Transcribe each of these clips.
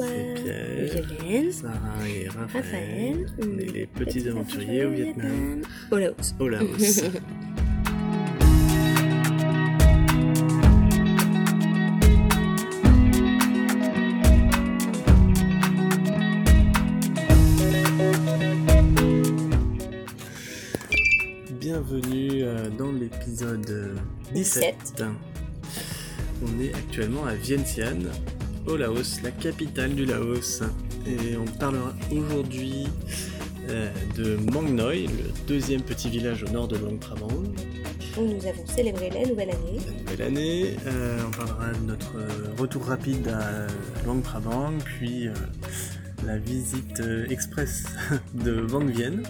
Pierre, Violaine. Sarah et Raphaël. Les petits aventuriers au Vietnam. Au Laos. Au Laos. Bienvenue euh, dans l'épisode euh, 17. 17. On est actuellement à Vientiane, au Laos, la capitale du Laos. Et on parlera aujourd'hui euh, de Mang Noi, le deuxième petit village au nord de Luang Prabang, Où nous avons célébré la nouvelle année. la nouvelle année. Euh, on parlera de notre euh, retour rapide à Luang Prabang, puis euh, la visite express de Vang Vienne,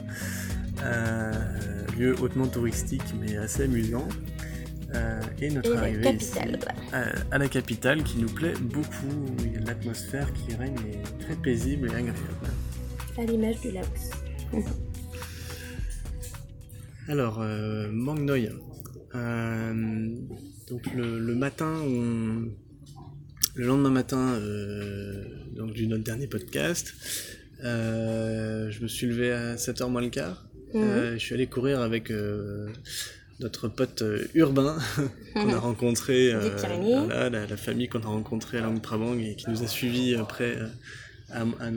euh, lieu hautement touristique mais assez amusant. Euh, et notre Et arrivée ici, à, à la capitale qui nous plaît beaucoup. L'atmosphère qui règne est très paisible et agréable. À l'image du Laos. Alors, euh, Mang Noi. Euh, donc le, le matin, on- le lendemain matin, euh, donc du notre dernier podcast, je me suis levé à 7h moins le quart. Euh, je suis allé courir avec notre pote euh, urbain qu'on a rencontré, Pyrénées. voilà, la, la famille qu'on a rencontrée à Luang Prabang et qui nous a suivis après euh, à, à.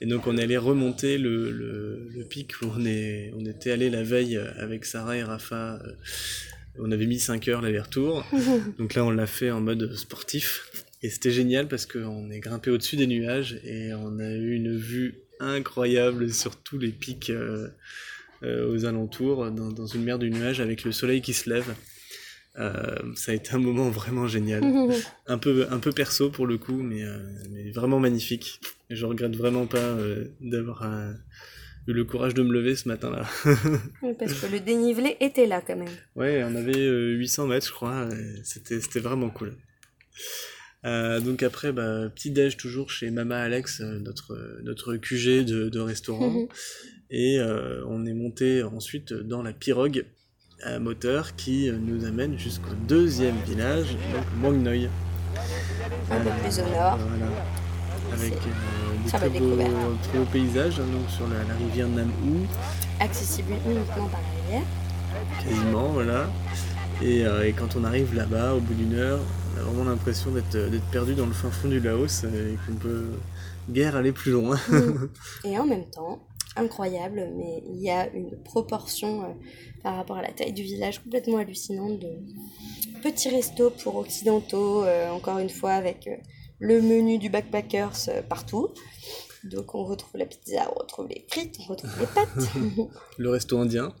Et donc on est allé remonter le, le, le pic où on, est, on était allé la veille avec Sarah et Rafa. euh, On avait mis 5 heures l'aller-retour. Donc là on l'a fait en mode sportif. Et c'était génial parce qu'on est grimpé au-dessus des nuages et on a eu une vue incroyable sur tous les pics euh, euh, aux alentours, dans, dans une mer de nuages avec le soleil qui se lève. Euh, ça a été un moment vraiment génial. Un peu, un peu perso pour le coup, mais, euh, mais vraiment magnifique. Et je regrette vraiment pas euh, d'avoir euh, eu le courage de me lever ce matin-là. Parce que le dénivelé était là quand même. Ouais, on avait euh, 800 mètres, je crois. C'était, c'était vraiment cool. Euh, donc après, bah, petit déj toujours chez Mama Alex, euh, notre, notre QG de, de restaurant. Et euh, on est monté ensuite dans la pirogue à moteur qui euh, nous amène jusqu'au deuxième village, donc Mang Noi. Un peu plus au nord. Voilà. Avec euh, des très beaux, découverte. très beaux paysages, hein, donc sur la, la rivière Nam Ou, Accessible uniquement par la rivière. quasiment, voilà. Et, euh, et quand on arrive là-bas, au bout d'une heure, on a vraiment l'impression d'être euh, d'être perdu dans le fin fond du Laos euh, et qu'on peut guère aller plus loin. Et en même temps, incroyable, mais il y a une proportion euh, par rapport à la taille du village complètement hallucinante de petits restos pour occidentaux, euh, encore une fois avec euh, le menu du backpackers partout. Donc on retrouve la pizza, on retrouve les frites, on retrouve les pâtes, le resto indien,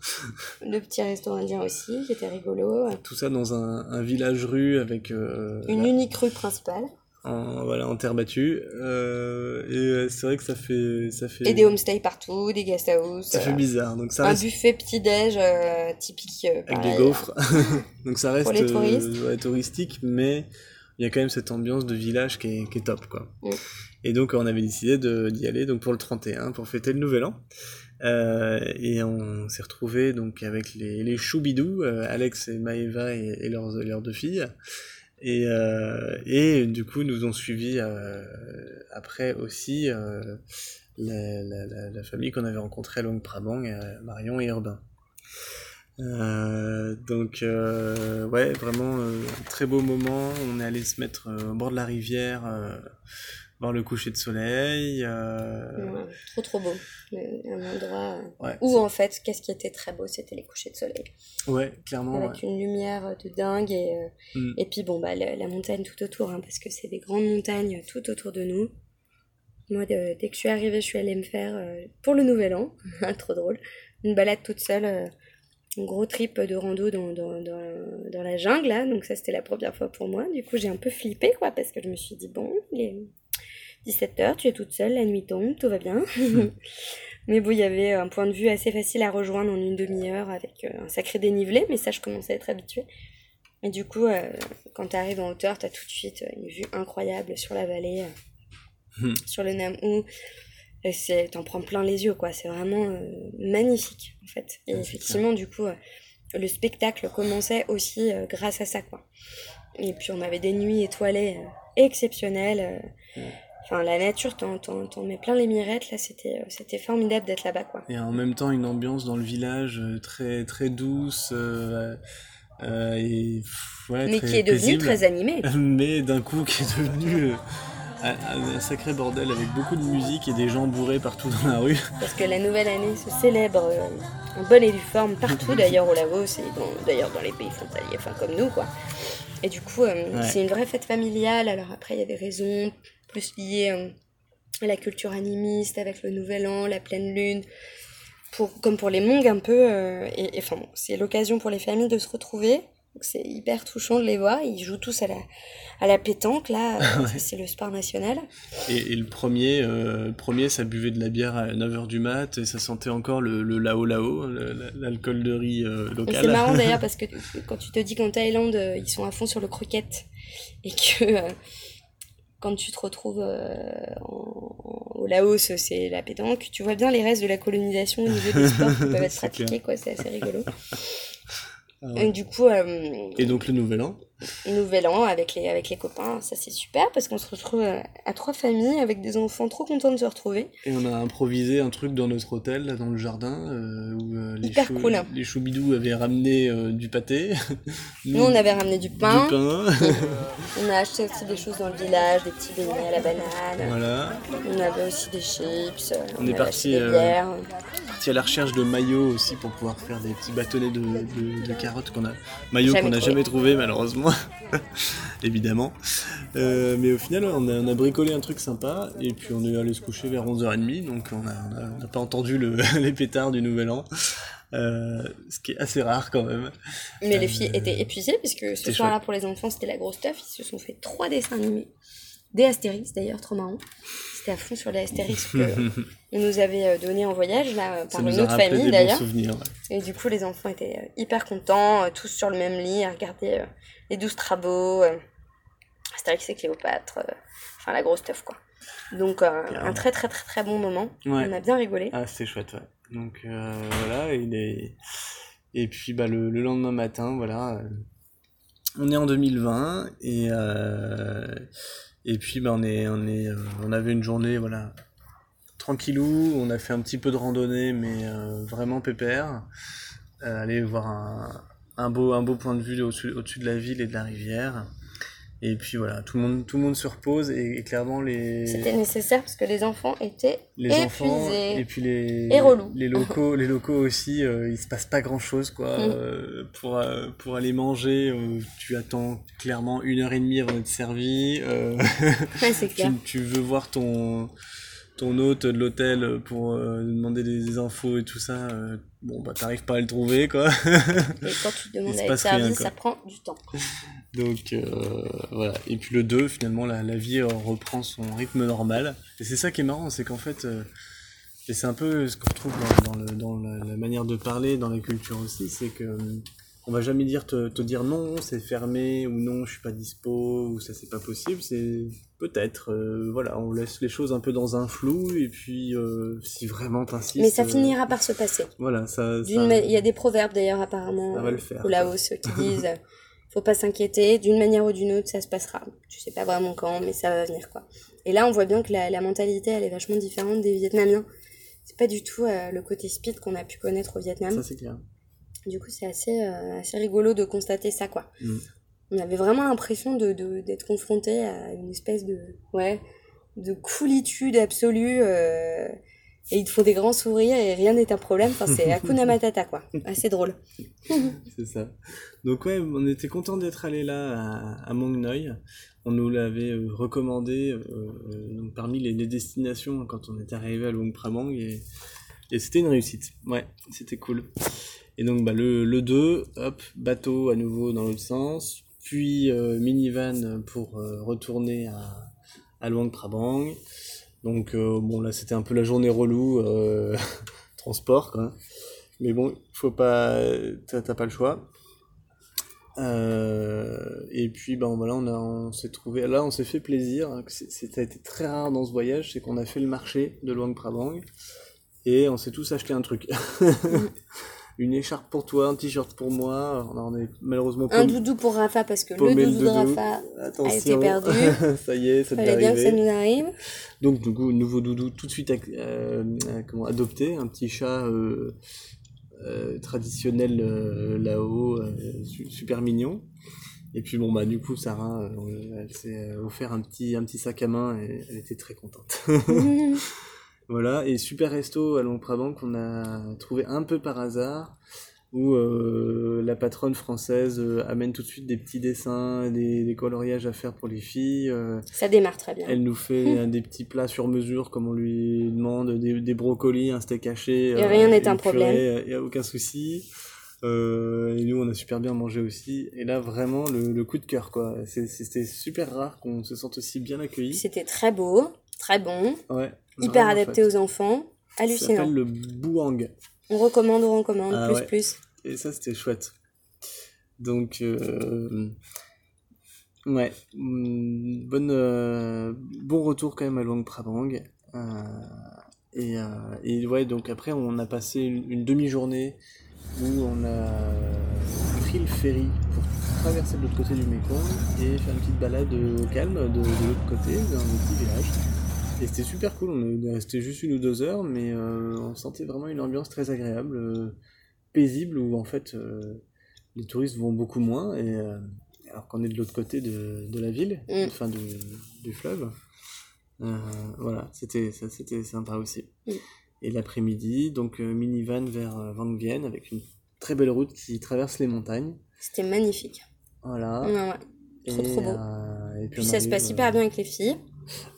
le petit resto indien aussi qui était rigolo, tout ça dans un, un village-rue avec une unique rue principale en, voilà, en terre battue. Euh, et euh, c'est vrai que ça fait, ça fait, et des homestays partout, des guest houses, ça fait euh, bizarre. Donc ça un reste buffet petit-déj euh, typique euh, avec des gaufres. Donc ça reste Pour les touristes. ouais, touristique, mais il y a quand même cette ambiance de village qui est, qui est top, quoi. Et donc on avait décidé d'y aller donc pour le 31, pour fêter le Nouvel An. Euh, et on s'est retrouvé donc avec les, les choubidous, euh, Alex et Maëva et, et leurs, leurs deux filles. Et, euh, et du coup nous ont suivi euh, après aussi euh, la, la, la, famille qu'on avait rencontrée à Luang Prabang, Marion et Urbain. Donc ouais vraiment très beau moment on est allé se mettre au bord de la rivière voir le coucher de soleil euh, Ouais, trop trop beau. Euh, Un endroit euh, ouais où en fait, qu'est-ce qui était très beau, c'était les couchers de soleil. ouais clairement Avec ouais. une lumière de dingue et, euh, Mm. et puis bon, bah, la, la montagne tout autour, hein, parce que c'est des grandes montagnes tout autour de nous. Moi, de- dès que je suis arrivée, je suis allée me faire, euh, pour le nouvel an, trop drôle, une balade toute seule, euh, un gros trip de rando dans, dans, dans, dans la jungle, là. Donc ça, c'était la première fois pour moi. Du coup, j'ai un peu flippé, quoi, parce que je me suis dit, bon, il est 17h, tu es toute seule, la nuit tombe, tout va bien. mais bon, il y avait un point de vue assez facile à rejoindre en une demi-heure avec euh, un sacré dénivelé, mais ça, je commençais à être habituée. Et du coup, euh, quand tu arrives en hauteur, tu as tout de suite euh, une vue incroyable sur la vallée, euh, Hmm. sur le Nam-ou. Et t'en prends plein les yeux, quoi. C'est vraiment euh, magnifique, en fait. Et Ah, effectivement, du coup, le spectacle commençait aussi grâce à ça, quoi. Et puis on avait des nuits étoilées exceptionnelles. Enfin, la nature, t'en, mets plein les mirettes, là, c'était, c'était formidable d'être là-bas, quoi. Et en même temps, une ambiance dans le village très, très douce, euh, et, ouais, mais qui est devenu très animé. Mais d'un coup, qui est devenu euh, un, sacré bordel avec beaucoup de musique et des gens bourrés partout dans la rue. Parce que la nouvelle année se célèbre euh, en bonne et due forme partout, d'ailleurs au Laos et d'ailleurs dans les pays frontaliers, enfin comme nous, quoi. Et du coup, c'est une vraie fête familiale. Alors après, il y a des raisons plus liées à la culture animiste avec le Nouvel An, la pleine lune comme pour les Mongs un peu. Euh, et, enfin, c'est l'occasion pour les familles de se retrouver. C'est hyper touchant de les voir. Ils jouent tous à la, à la pétanque, là. C'est le sport national. Et, le premier, euh, premier, ça buvait de la bière à 9h du mat et ça sentait encore le, le lao lao, l'alcool de riz euh, local. C'est marrant d'ailleurs parce que quand tu te dis qu'en Thaïlande, ils sont à fond sur le croquette et que quand tu te retrouves euh, au Laos, c'est la pétanque. Tu vois bien les restes de la colonisation au niveau des sports qui peuvent être pratiqués, quoi. C'est assez rigolo. Ah et du coup. Euh, et donc le nouvel an Nouvel an avec les, avec les copains, ça c'est super parce qu'on se retrouve euh, à trois familles avec des enfants trop contents de se retrouver. Et on a improvisé un truc dans notre hôtel, là, dans le jardin, euh, où les, cool. les choubidous avaient ramené du pâté. Nous, on avait ramené du pain. on a acheté aussi des choses dans le village, des petits beignets à la banane. Voilà. On avait aussi des chips. On, est parti, euh, parti à la recherche de maillots aussi pour pouvoir faire des petits bâtonnets de, de, de carottes qu'on a. Maillots qu'on n'a jamais trouvé malheureusement. évidemment. Euh, mais au final, on a, bricolé un truc sympa, et puis on est allé se coucher vers 11h30, donc on n'a pas entendu les pétards du Nouvel An. Euh, ce qui est assez rare quand même. Mais les filles euh, étaient épuisées, puisque ce soir-là pour les enfants c'était la grosse stuff, ils se sont fait trois dessins animés. Des Astérix d'ailleurs, trop marrant. C'était à fond sur les Astérix qu'on nous avait donné en voyage, là, par une autre famille d'ailleurs. Et du coup, les enfants étaient hyper contents, tous sur le même lit, à regarder les douze travaux, euh, Astérix et Cléopâtre, euh, enfin la grosse stuff quoi. Donc euh, un très très très très bon moment. On a bien rigolé. Ah c'était chouette ouais. Donc voilà, il est... et puis bah, le, lendemain matin, voilà, on est en 2020 et et puis bah, on est on est on avait une journée voilà tranquillou, on a fait un petit peu de randonnée mais vraiment pépère. aller voir un, beau, un beau point de vue au-dessus de la ville et de la rivière. Et puis voilà, tout le monde, tout le monde se repose et, clairement les. C'était nécessaire parce que les enfants étaient les enfants et puis les les locaux, les locaux aussi, euh, il se passe pas grand chose quoi. Mm. Euh, pour euh, pour aller manger, tu attends clairement une heure et demie avant d'être servi. Ouais, c'est clair. tu, veux voir ton ton hôte de l'hôtel pour demander des, infos et tout ça bon bah t'arrives pas à le trouver quoi. et quand tu demandes à être servi, ça prend du temps. Donc euh, voilà. Et puis le 2, finalement, la, la vie reprend son rythme normal. Et c'est ça qui est marrant, c'est qu'en fait, euh, et c'est un peu ce qu'on retrouve dans, dans, le, dans la, manière de parler, dans la culture aussi, c'est que on va jamais dire te, te dire non, c'est fermé, ou non, je suis pas dispo, ou ça c'est pas possible. C'est peut-être, euh, voilà, on laisse les choses un peu dans un flou, et puis euh, si vraiment t'insistes. Mais ça finira par se passer. Voilà, ça. Il y a des proverbs d'ailleurs apparemment. Ça va le faire. Ou là-haut, ceux qui disent. faut pas s'inquiéter, d'une manière ou d'une autre, ça se passera. Je sais pas vraiment quand, mais ça va venir, quoi. Et là, on voit bien que la, la mentalité, elle est vachement différente des Vietnamiens. C'est pas du tout euh, le côté speed qu'on a pu connaître au Vietnam. Ça, c'est clair. Du coup, c'est assez, euh, assez rigolo de constater ça, quoi. Mm. On avait vraiment l'impression de, d'être confronté à une espèce de, ouais, de coolitude absolue. Euh, et ils te font des grands sourires et rien n'est un problème. Enfin, c'est Hakuna Matata, quoi. Assez drôle. c'est ça. Donc, ouais, on était content d'être allé là à, à Noi. On nous l'avait euh, recommandé euh, parmi les, destinations quand on était arrivé à Luang Prabang et, et c'était une réussite. Ouais, c'était cool. Et donc, bah, le, le 2, hop, bateau à nouveau dans l'autre sens, puis euh, minivan pour retourner à, à Luang Prabang. Donc euh, bon là c'était un peu la journée relou, euh, transport quoi. Mais bon, faut pas, t'as pas le choix. Euh, et puis ben voilà, on, on s'est trouvé, là on s'est fait plaisir. C'est, ça a été très rare dans ce voyage, c'est qu'on a fait le marché de Luang Prabang et on s'est tous acheté un truc. une écharpe pour toi, un t-shirt pour moi. On est malheureusement un doudou pour Rafa parce que le doudou, de Rafa a été perdu. ça y est, ça Fallait bien que ça nous arrive. Donc du coup, nouveau doudou tout de suite euh, comment adopté, un petit chat euh, euh, traditionnel là-haut, super mignon. Et puis bon bah du coup Sarah, elle s'est offert un petit un petit sac à main et elle était très contente. Voilà, et Super Resto à Longprabant qu'on a trouvé un peu par hasard, où euh, la patronne française euh, amène tout de suite des petits dessins, des, des coloriages à faire pour les filles. Euh, Ça démarre très bien. Elle nous fait des petits plats sur mesure, comme on lui demande, des, des brocolis, un steak haché. Et rien n'est un problème. Il n'y a aucun souci. et nous, on a super bien mangé aussi. Et là, vraiment, le, le coup de cœur, quoi. C'était super rare qu'on se sente aussi bien accueilli. C'était très beau, très bon. Ouais hyper adapté aux enfants, hallucinant. Ça s'appelle le Bouang. On recommande, on recommande, ah plus, plus. Et ça, c'était chouette. Donc, euh, ouais, mm, bonne, euh, bon retour quand même à Luang Prabang. Euh, et, et, ouais, donc après, on a passé une, demi-journée où on a pris le ferry pour traverser de l'autre côté du Mekong et faire une petite balade au calme de, de l'autre côté, dans un petit village. Et c'était super cool, on est resté juste une ou deux heures, mais euh, on sentait vraiment une ambiance très agréable, euh, paisible, où en fait euh, les touristes vont beaucoup moins, et, alors qu'on est de l'autre côté de, de, la ville, mm. enfin du, du fleuve. voilà, c'était c'était sympa aussi. Mm. Et l'après-midi, donc minivan vers Van Vienne avec une très belle route qui traverse les montagnes. C'était magnifique. Voilà. Ouais, Trop trop beau. et puis, ça se passe hyper bien avec les filles.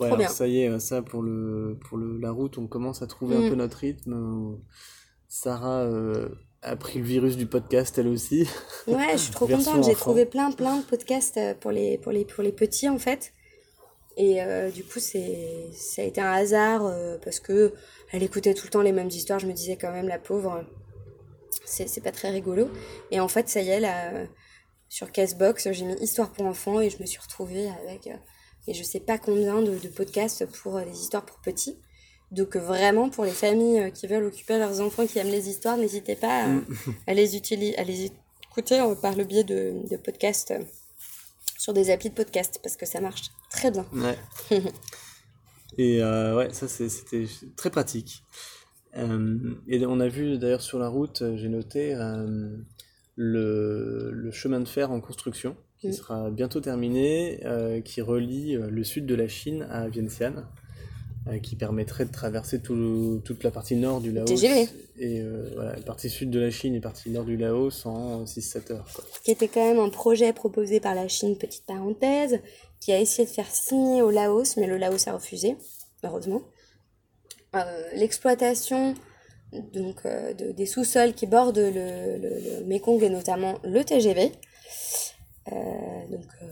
Ouais, ça y est, ça pour le pour le, la route, on commence à trouver un mm. peu notre rythme. Sarah euh, a pris le virus du podcast elle aussi. Ouais, je suis trop contente. J'ai trouvé plein plein de podcasts euh, pour les pour les pour les petits en fait. Et euh, du coup, c'est ça a été un hasard parce que elle écoutait tout le temps les mêmes histoires. Je me disais quand même la pauvre, c'est pas très rigolo. Et en fait, ça y est là, sur Castbox, j'ai mis histoire pour enfants et je me suis retrouvée avec et je sais pas combien de, podcasts pour les histoires pour petits. Donc vraiment pour les familles euh, qui veulent occuper leurs enfants qui aiment les histoires, n'hésitez pas à, mm. les utiliser, à les écouter euh, par le biais de, de podcasts euh, sur des applis de podcast parce que ça marche très bien. Ouais. et ouais, ça c'était très pratique. et on a vu d'ailleurs sur la route, j'ai noté le, le, chemin de fer en construction qui sera bientôt terminé, euh, qui relie euh, le sud de la Chine à Vientiane, euh, qui permettrait de traverser tout toute la partie nord du Laos. TGV. Et voilà, la partie sud de la Chine et la partie nord du Laos en 6-7 heures. Quoi. Qui était quand même un projet proposé par la Chine, petite parenthèse, qui a essayé de faire signer au Laos, mais le Laos a refusé, heureusement. L'exploitation donc des sous-sols qui bordent le, le, le, Mekong et notamment le TGV euh, donc euh,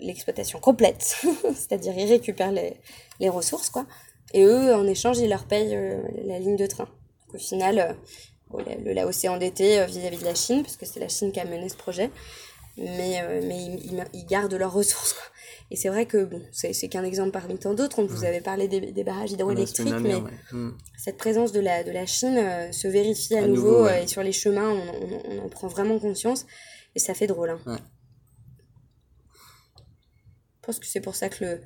l'exploitation complète, c'est-à-dire ils récupèrent les, les, ressources, quoi. Et eux, en échange, ils leur payent euh, la ligne de train. Donc, au final, le Laos s'est endetté vis-à-vis de la Chine, parce que c'est la Chine qui a mené ce projet, mais, mais ils, ils, gardent leurs ressources. Quoi. Et c'est vrai que bon, c'est, qu'un exemple parmi tant d'autres. On vous avait parlé des, des barrages hydroélectriques, mais hmm. cette présence de la, de la Chine se vérifie à, nouveau, et sur les chemins, on, on, en prend vraiment conscience et ça fait drôle. Hein. Je pense que c'est pour ça que le,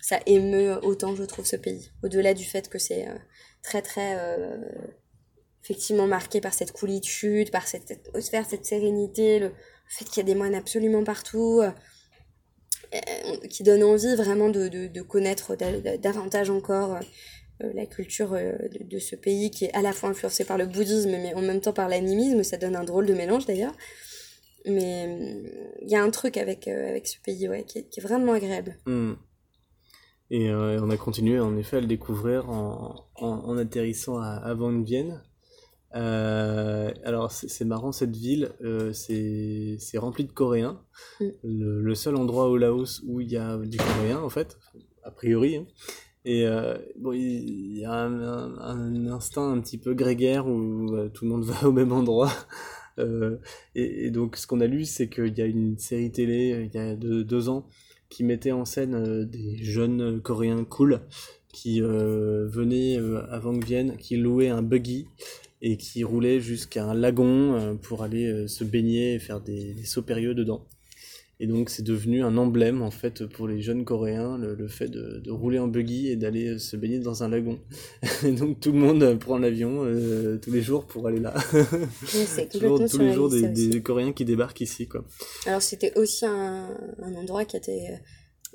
ça émeut autant, je trouve, ce pays. Au-delà du fait que c'est euh, très, très euh, effectivement marqué par cette coolitude, par cette atmosphère, cette sérénité, le fait qu'il y a des moines absolument partout, euh, qui donne envie vraiment de, de, connaître davantage encore la culture de, de, ce pays qui est à la fois influencé par le bouddhisme, mais en même temps par l'animisme. Ça donne un drôle de mélange d'ailleurs. Mais il euh, y a un truc avec, euh, avec ce pays ouais, qui, est, qui est vraiment agréable. Hmm. Et euh, on a continué en effet à le découvrir en, en, atterrissant à, à Van Vienne. Euh, alors c'est marrant cette ville, c'est rempli de Coréens. Mm. Le, le, seul endroit au Laos où il y a du Coréen en fait, a priori. Hein. Et euh, bon, il y a un, un, un, instinct un petit peu grégaire où tout le monde va au même endroit. Euh, et, donc, ce qu'on a lu, c'est qu'il y a une série télé, euh, il y a deux, ans, qui mettait en scène euh, des jeunes coréens cool qui venaient avant que vienne, qui louaient un buggy et qui roulait jusqu'à un lagon pour aller se baigner et faire des, des sauts périlleux dedans. Et donc c'est devenu un emblème en fait pour les jeunes coréens le, le fait de, de, rouler en buggy et d'aller euh, se baigner dans un lagon. et donc tout le monde prend l'avion euh, tous les jours pour aller là. Oui, tous les jours des. Coréens qui débarquent ici quoi. Alors c'était aussi un, un endroit qui était euh,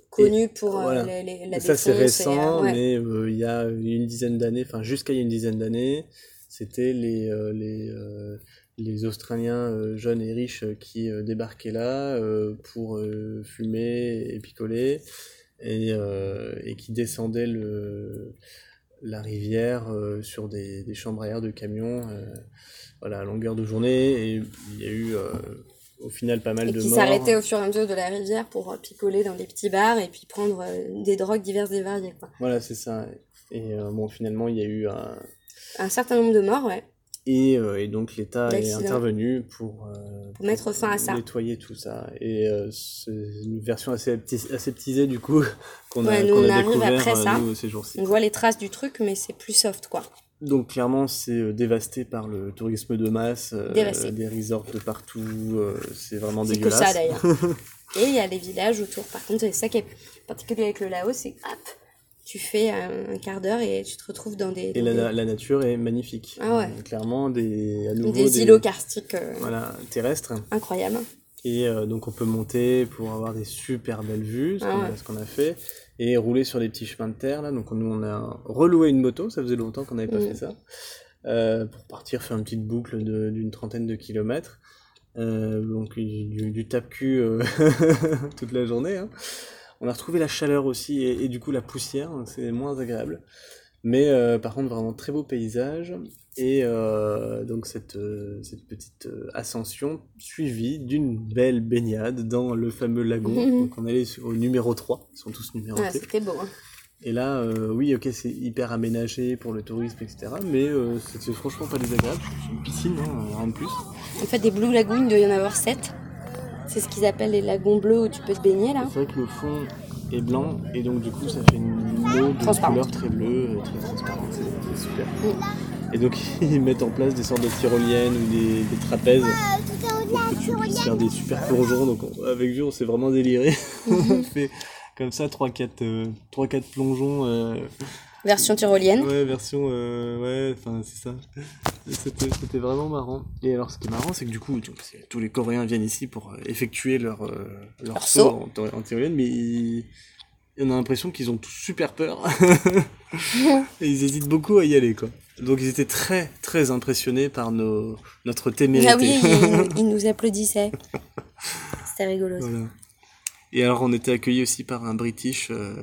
connu pour euh, voilà. les- les- la ça c'est et, récent, euh, ouais. mais euh, il y a une dizaine d'années, enfin jusqu'à il y a une dizaine d'années, c'était les euh, les euh, les Australiens euh, jeunes et riches euh, qui euh, débarquaient là euh, pour euh, fumer et picoler et, et qui descendaient le la rivière sur des, des chambres à air de camions voilà à longueur de journée et il y a eu au final pas mal Et de qui morts s'arrêtaient au fur et à mesure de la rivière pour picoler dans des petits bars et puis prendre des drogues diverses et variées. Quoi. voilà c'est ça et euh, bon finalement il y a eu un Un certain nombre de morts, ouais. Et, euh, et donc l'État est intervenu pour, euh, Pour mettre fin à ça. nettoyer tout ça. Et euh, c'est une version assez aseptisée du coup qu'on a, nous, on a découvert après ça. nous, ces jours-ci. On voit les traces du truc, mais c'est plus soft, quoi. Donc clairement c'est dévasté par le tourisme de masse, des resorts de partout, c'est vraiment C'est que dégueulasse. ça, d'ailleurs. Et il y a les villages autour. Par contre, c'est ça qui est particulier avec le Laos, c'est hop, tu fais un, quart d'heure et tu te retrouves dans des, Et la, des- la nature est magnifique. Ah ouais. Clairement des, à nouveau, des îlots karstiques euh, voilà, terrestres. incroyables. Et euh, donc on peut monter pour avoir des super belles vues, ce Ah qu'on ouais. a, ce qu'on a fait, et rouler sur les petits chemins de terre là. Donc nous on a reloué une moto, ça faisait longtemps qu'on n'avait pas Mm. fait ça, euh, pour partir faire une petite boucle d'une trentaine de kilomètres. Donc du, du, du tape-cul toute la journée. hein. On a retrouvé la chaleur aussi et, et du coup la poussière, donc c'est moins agréable. Mais euh, par contre vraiment très beau paysage et euh, donc cette, euh, cette petite ascension suivie d'une belle baignade dans le fameux lagon. Donc on allait au numéro 3, ils sont tous Ah, numérotés. c'était beau. hein. et là, oui, ok, c'est hyper aménagé pour le tourisme, etc. Mais c'est franchement pas désagréable. C'est une piscine, hein, rien de plus. En fait, des Blue Lagoon, il doit y en avoir 7. C'est ce qu'ils appellent les lagons bleus où tu peux te baigner, là. C'est vrai que le fond est blanc et donc du coup ça fait une eau de couleur très bleue, très transparente, c'est super. Mm. Et donc ils mettent en place des sortes de tyroliennes ou des, des trapèzes pour que tu puisses faire des super plongeons. Donc on- avec Jules on s'est vraiment déliré. on fait comme ça 3-4 euh, 3-4 plongeons, euh, Version tyrolienne. ouais version, euh, ouais enfin c'est ça. C'était c'était vraiment marrant. Et alors ce qui est marrant c'est que du coup tous les Coréens viennent ici pour euh, effectuer leur, euh, leur, Leur saut, saut. En, en tyrolienne mais ils- on a l'impression qu'ils ont tous super peur. Et ils hésitent beaucoup à y aller, quoi. Donc ils étaient très, très impressionnés par nos, notre témérité. Ah oui, ils, ils nous applaudissaient. C'était rigolo. Voilà. Et alors on était accueillis aussi par un British euh,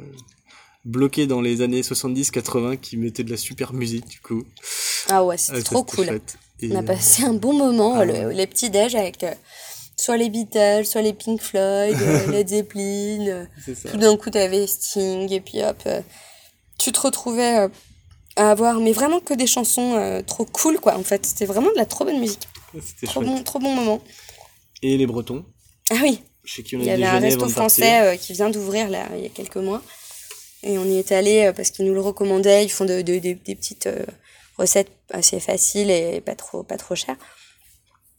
bloqué dans les années 70-80 qui mettait de la super musique, du coup. Ah ouais, Ah, c'était ça, trop cool. Et, On a passé un bon moment, Ah le- ouais. les petits déj avec euh, soit les Beatles, soit les Pink Floyd, euh, Led Zeppelin. euh, c'est tout d'un coup, t'avais Sting, et puis hop, euh, tu te retrouvais euh, à avoir, mais vraiment que des chansons euh, trop cool, quoi. En fait, c'était vraiment de la trop bonne musique. C'était Trop chouette. bon, trop bon moment. Et les Bretons, Ah oui, il y avait un resto français euh, qui vient d'ouvrir là il y a quelques mois. Et on y est allé euh, parce qu'ils nous le recommandaient. Ils font de, de- de- des petites euh, recettes assez faciles et pas trop, pas trop chères.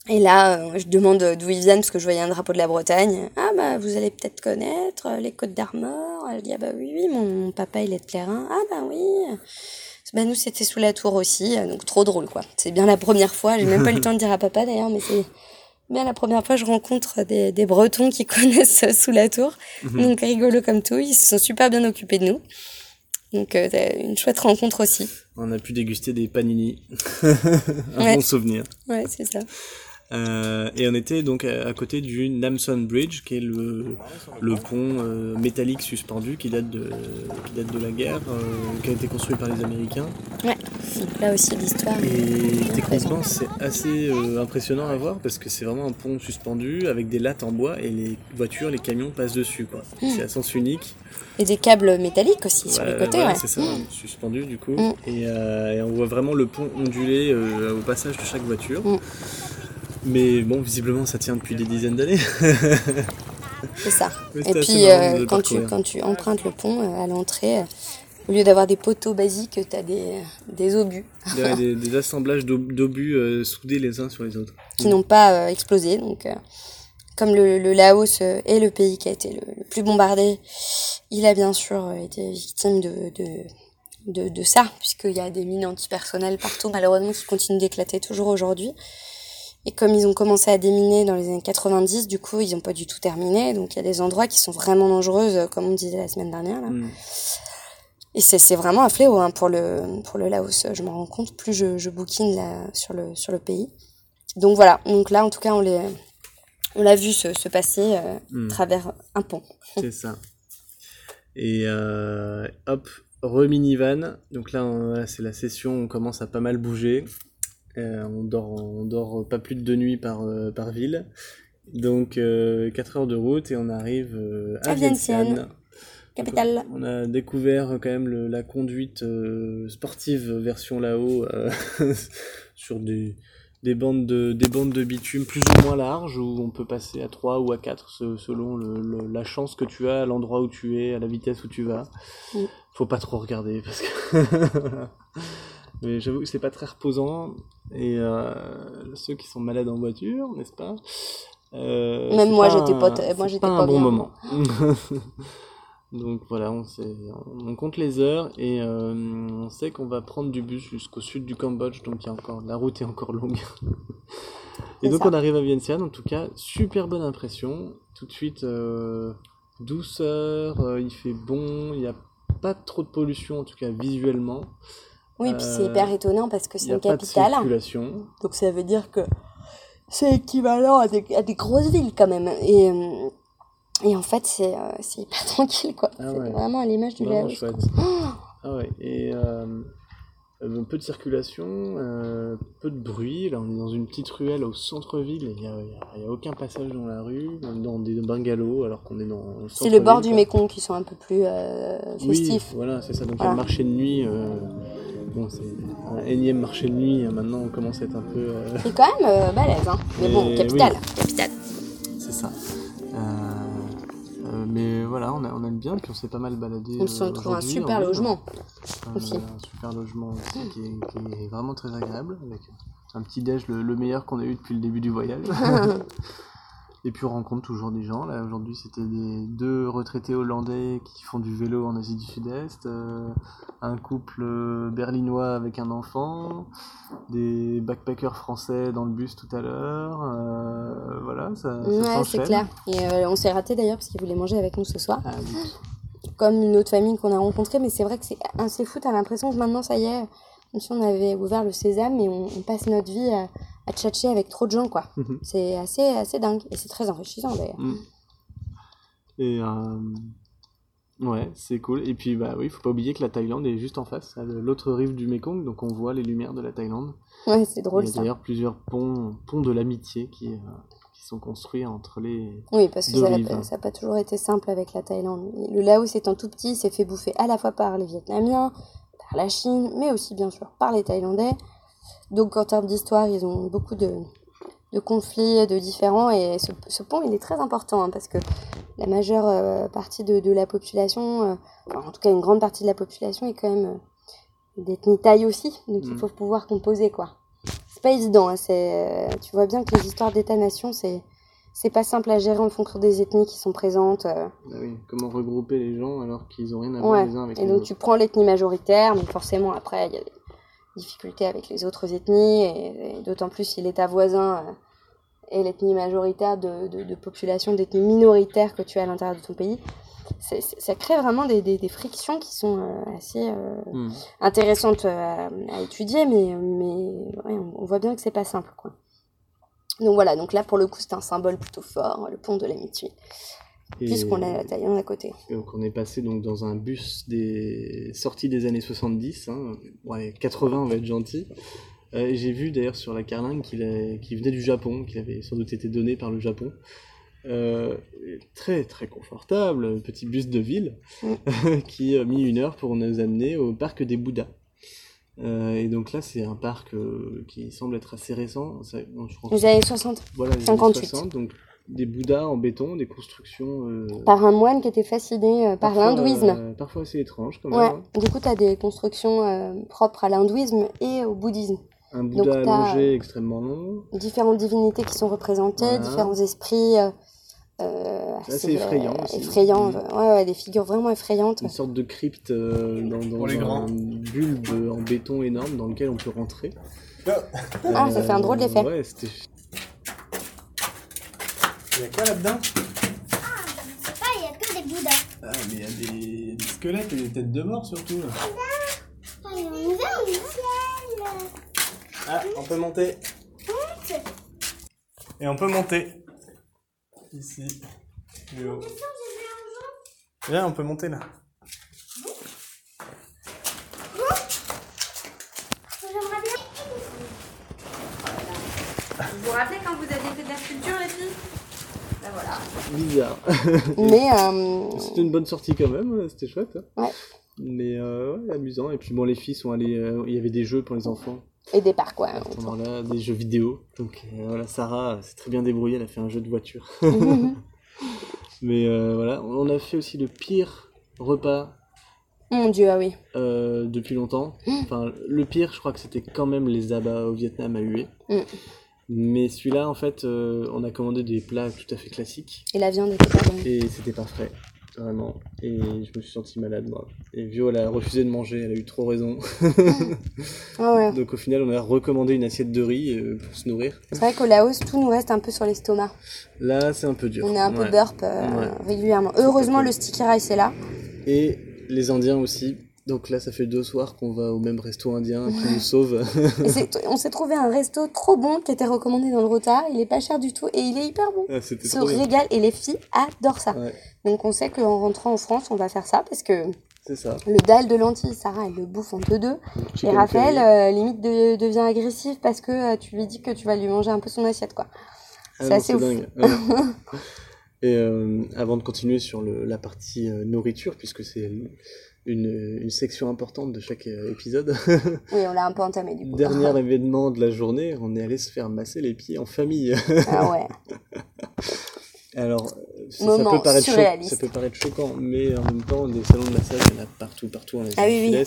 Et là, euh, je demande d'où ils viennent parce que je voyais un drapeau de la Bretagne. Ah bah vous allez peut-être connaître les Côtes d'Armor. Elle dit ah bah oui oui mon, papa il est de Plérin. Ah bah oui. Bah nous c'était sous la tour aussi donc trop drôle quoi. C'est bien la première fois. J'ai même pas eu le temps de dire à papa d'ailleurs mais c'est bien la première fois je rencontre des, des Bretons qui connaissent sous la tour. Mhm. Donc rigolo comme tout. Ils se sont super bien occupés de nous. Donc euh, une chouette rencontre aussi. On a pu déguster des panini. un Ouais. bon souvenir. Ouais c'est ça. Euh, et on était donc à, à côté du Namson Bridge, qui est le, le pont euh, métallique suspendu qui date de, qui date de la guerre, euh, qui a été construit par les Américains. Ouais. Donc là aussi l'histoire. Et techniquement, c'est assez impressionnant à voir parce que c'est vraiment un pont suspendu avec des lattes en bois et les voitures, les camions passent dessus. quoi. C'est à sens unique. Et des câbles métalliques aussi sur les côtés. ouais. c'est ça, suspendu du coup. Mm. Et, et on voit vraiment le pont onduler euh, au passage de chaque voiture. Mais bon, visiblement, ça tient depuis des dizaines d'années. C'est ça. Mais Et puis euh, quand, tu, parcourir. quand tu empruntes le pont euh, à l'entrée, euh, au lieu d'avoir des poteaux basiques, tu as des, des obus. des, des, assemblages d'obus euh, soudés les uns sur les autres. Qui n'ont pas euh, explosé. Donc, euh, comme le, le, Laos est le pays qui a été le, plus bombardé, il a bien sûr été victime de, de, de, de ça, puisqu'il y a des mines antipersonnelles partout, malheureusement, qui continuent d'éclater toujours aujourd'hui. Et comme ils ont commencé à déminer dans les années 90, du coup, ils n'ont pas du tout terminé. Donc, il y a des endroits qui sont vraiment dangereux, comme on disait la semaine dernière. Là. Mm. Et c'est vraiment un fléau hein, pour, le, pour le Laos. Je me rends compte, plus je, je bouquine là, sur, le, sur le pays. Donc voilà, donc là, en tout cas, on l'a on vu se, se passer euh, mm. à travers un pont. C'est ça. Et euh, hop, re-minivan. Donc là, c'est la session, on commence à pas mal bouger. Euh, on, dort, on dort pas plus de deux nuits par, euh, par ville. Donc euh, 4 heures de route et on arrive euh, à, Vientiane. Capitale. On a découvert quand même le, la conduite sportive version là-haut sur des, des, bandes de, des bandes de bitume plus ou moins larges où on peut passer à 3 ou à 4 selon le, la chance que tu as, à l'endroit où tu es, à la vitesse où tu vas. Faut pas trop regarder parce que Mais j'avoue que c'est pas très reposant. Et euh, ceux qui sont malades en voiture, n'est-ce pas euh, Même moi, j'étais pas, moi, j'étais pas, un bon moment. Donc voilà, on, sait, on compte les heures et euh, on sait qu'on va prendre du bus jusqu'au sud du Cambodge, donc il y a encore, la route est encore longue. et donc on arrive à Vientiane, en tout cas, super bonne impression. Tout de suite, euh, douceur, euh, il fait bon, il n'y a pas trop de pollution, en tout cas visuellement. Oui, puis c'est hyper étonnant parce que c'est une capitale. Donc ça veut dire que c'est équivalent à des, à des, grosses villes quand même. Et, euh, et en fait, c'est euh, hyper tranquille, quoi. Ah c'est vraiment à l'image du Laos. ah ouais, et euh, euh, peu de circulation, euh, peu de bruit. Là, on est dans une petite ruelle au centre-ville. Il n'y a, a, aucun passage dans la rue, dans des bungalows, alors qu'on est dans. C'est le bord du Mékong qui sont un peu plus euh, festifs. Oui, voilà, c'est ça. Donc, il y a le marché de nuit. Euh, bon, c'est un énième marché de nuit. Maintenant, on commence à être un peu. Euh, c'est quand même balèze, hein. Mais bon, capitale. Capitale. C'est ça. mais voilà, on, a, on aime bien, puis on s'est pas mal baladé. On se trouve un super logement. Un super logement aussi, qui, est, qui, est, vraiment très agréable, avec un petit déj, le, le meilleur qu'on a eu depuis le début du voyage. Et puis on rencontre toujours des gens. Là aujourd'hui c'était des deux retraités hollandais qui font du vélo en Asie du Sud-Est, euh, un couple berlinois avec un enfant, des backpackers français dans le bus tout à l'heure. Euh, voilà, ça, ouais, c'est clair. Et euh, on s'est raté d'ailleurs parce qu'ils voulaient manger avec nous ce soir. Ah, Comme une autre famille qu'on a rencontrée, mais c'est vrai que c'est assez fou. T'as l'impression que maintenant ça y est, comme si on avait ouvert le sésame et on, on passe notre vie à à tchatcher avec trop de gens, quoi. Mhm. C'est assez, assez dingue. Et c'est très enrichissant, d'ailleurs. Mhm. Et euh, ouais, c'est cool. Et puis, bah oui, faut pas oublier que la Thaïlande est juste en face, à l'autre rive du Mekong, donc on voit les lumières de la Thaïlande. Ouais, c'est drôle. Il y a d'ailleurs plusieurs ponts, ponts de l'amitié qui, euh, qui sont construits entre les. Oui, parce que ça n'a pas toujours été simple avec la Thaïlande. Le Laos étant tout petit, s'est fait bouffer à la fois par les Vietnamiens, par la Chine, mais aussi bien sûr par les Thaïlandais. Donc en termes d'histoire, ils ont beaucoup de, de conflits, de différents. Et ce, ce, pont, il est très important hein, parce que la majeure euh, partie de, de, la population, euh, en tout cas une grande partie de la population, est quand même euh, d'ethnie thaï aussi. Donc il mm. faut pouvoir composer quoi. C'est pas évident. Hein, c'est, tu vois bien que les histoires d'État-nation, c'est c'est pas simple à gérer en fonction des ethnies qui sont présentes. Ah oui, comment regrouper les gens alors qu'ils ont rien à voir les uns avec et les autres. Et donc tu prends l'ethnie majoritaire, mais forcément après il y a difficultés avec les autres ethnies, et, d'autant plus si l'État voisin euh, est l'ethnie majoritaire de, de, de population d'ethnie minoritaire que tu as à l'intérieur de ton pays. ça crée vraiment des, des, des, frictions qui sont euh, assez euh, mmh. intéressantes à, à, étudier, mais, mais ouais, on voit bien que c'est pas simple. Quoi. Donc voilà, donc là pour le coup c'est un symbole plutôt fort, le pont de l'amitié. Puisqu'on a la Thaïlande à côté. donc on est passé donc dans un bus des sorties des années 70, hein, ouais, 80 on va être gentil. Euh, J'ai vu d'ailleurs sur la carlingue qu'il venait du Japon, qu'il avait sans doute été donné par le Japon. Euh, très très confortable, petit bus de ville mm. qui a mis une heure pour nous amener au parc des Bouddhas. Euh, et donc là, c'est un parc euh, qui semble être assez récent. Ça, bon, je Les années 60. Voilà, les 58. 60, donc des bouddhas en béton, des constructions. euh, Par un moine qui était fasciné par l'hindouisme. parfois assez étranges quand même. Ouais, hein. du coup, tu as des constructions propres à l'hindouisme et au bouddhisme. Un Bouddha allongé extrêmement long. Différentes divinités qui sont représentées, Voilà. différents esprits. Euh, euh, C'est assez effrayant aussi. effrayants, Mm. ouais, ouais, des figures vraiment effrayantes. Une sorte de crypte euh, dans, dans Pour les grands. un bulbe en béton énorme dans lequel on peut rentrer. Ah, ça fait un drôle d'effet. Ouais, c'était. Il y a quoi là-dedans? Je sais pas, il y a que des bouddhas. Ah, mais il y a des, des squelettes et des têtes de mort surtout. là. Ah, y ciel. Ah, on peut monter. Et on peut monter. Ici. Plus haut. Viens, on peut monter là. Vous vous rappelez quand vous aviez fait de la sculpture, les filles? Ben voilà. Bizarre. Mais euh, C'était une bonne sortie quand même, c'était chouette. hein. Ouais. Mais euh, ouais, amusant. Et puis bon, les filles sont allées. euh, il y avait des jeux pour les enfants. Et des parcs, ouais. À ce moment-là, des jeux vidéo. Donc euh, voilà, Sarah s'est très bien débrouillée, elle a fait un jeu de voiture. Mais euh, voilà, on a fait aussi le pire repas Mon dieu, ah oui. euh, depuis longtemps. Enfin, le pire, je crois que c'était quand même les abats au Vietnam à huer. Mm. Mais celui-là, en fait, on a commandé des plats tout à fait classiques. Et la viande était pas bonne. Et c'était pas frais, vraiment. Et je me suis senti malade, moi. Et Vio, elle a refusé de manger, elle a eu trop raison. Ah ouais. Donc au final, on a recommandé une assiette de riz euh, pour se nourrir. C'est vrai qu'au Laos, tout nous reste un peu sur l'estomac. Là, c'est un peu dur. On est un peu Ouais. burp euh, Ouais. régulièrement. Heureusement, le sticky rice est là. Et les Indiens aussi. Donc là, ça fait deux soirs qu'on va au même resto indien qui nous sauve. On s'est trouvé un resto trop bon qui était recommandé dans le rota. Il est pas cher du tout et il est hyper bon. Ah, se régale et les filles adorent ça. Ouais, Donc on sait qu'en rentrant en France, on va faire ça parce que ça. le dalle de lentilles, Sarah, elle le bouffe en deux deux. Et Raphaël, euh, limite, de- devient agressif parce que euh, tu lui dis que tu vas lui manger un peu son assiette, quoi. Ah c'est assez ouf. dingue. Ouais. Et euh, avant de continuer sur le- la partie nourriture, puisque c'est une, une section importante de chaque euh, épisode, Oui, on l'a un peu entamé du coup. dernier événement de la journée, on est allé se faire masser les pieds en famille. ah ouais. Alors, ça, peut paraître cho- surréaliste. ça peut paraître choquant, mais en même temps, des salons de massage, il y en a partout, partout en Asie Ah oui, oui.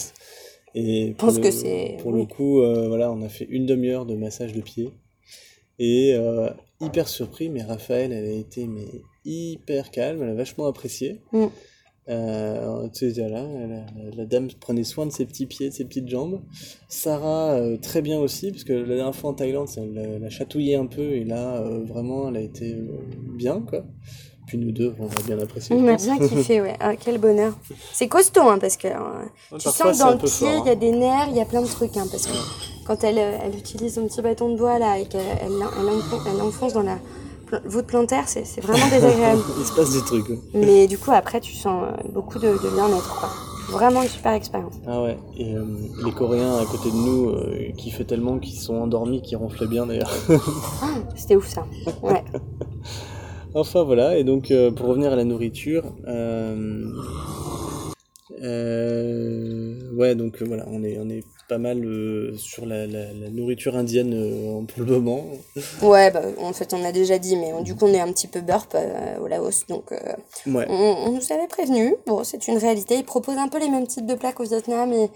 Et pense pour que le- c'est- Pour oui. le coup, euh, voilà, on a fait une demi-heure de massage de pieds. Et euh, hyper surpris, mais Raphaël, elle a été mais, hyper calme, elle a vachement apprécié. Mm. Euh, tu sais, là, la, la dame prenait soin de ses petits pieds, de ses petites jambes. Sarah, euh, très bien aussi, parce que la dernière fois en Thaïlande, ça l'a l'a chatouillé un peu, et là, euh, vraiment, elle a été euh, bien, quoi. Puis nous deux, on a bien apprécié. On a bien kiffé, ouais. Ah, quel bonheur. C'est costaud, hein, parce que euh, tu sens que dans le pied, il y a hein. des nerfs, il y a plein de trucs, hein, parce que quand elle, elle utilise son petit bâton de bois là et qu'elle elle, elle, enfonce, elle enfonce dans la voûte plantaire, c'est c'est vraiment désagréable. Il se passe des trucs. ouais. Mais du coup, après, tu sens euh, beaucoup de, de bien-être, quoi. Vraiment une super expérience. Ah ouais, et euh, les Coréens à côté de nous euh, qui fait tellement qu'ils sont endormis, qui ronflaient bien d'ailleurs. C'était ouf, ça. Ouais. enfin voilà, et donc euh, pour revenir à la nourriture, ouais, donc voilà, on est, on est pas mal euh, sur la, la, la nourriture indienne euh, pour le moment. Ouais, bah, en fait, on a déjà dit, mais on- du coup, on est un petit peu burp euh, au Laos, donc euh, Ouais, on, on nous avait prévenu. Bon, c'est une réalité. Ils proposent un peu les mêmes types de plats qu'au Vietnam et,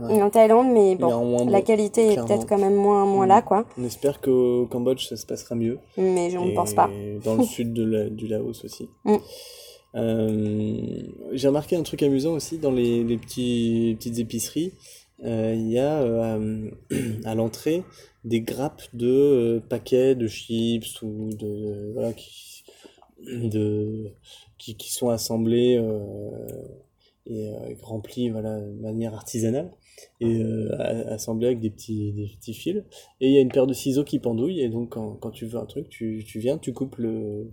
Ouais. et en Thaïlande, mais bon, la bon, qualité est peut-être quand même moins, moins là, quoi. on espère qu'au Cambodge ça se passera mieux. Mais je ne pense pas. Dans le sud de la- du Laos aussi. Mm. J'ai remarqué un truc amusant aussi dans les, les petits, les petites épiceries. Euh, Il y a euh, à l'entrée des grappes de euh, paquets de chips ou de voilà qui de qui, qui sont assemblés et remplis voilà de manière artisanale et euh, a- assemblés avec des petits des petits fils. Et il y a une paire de ciseaux qui pendouille et donc quand, quand tu veux un truc tu, tu viens tu coupes le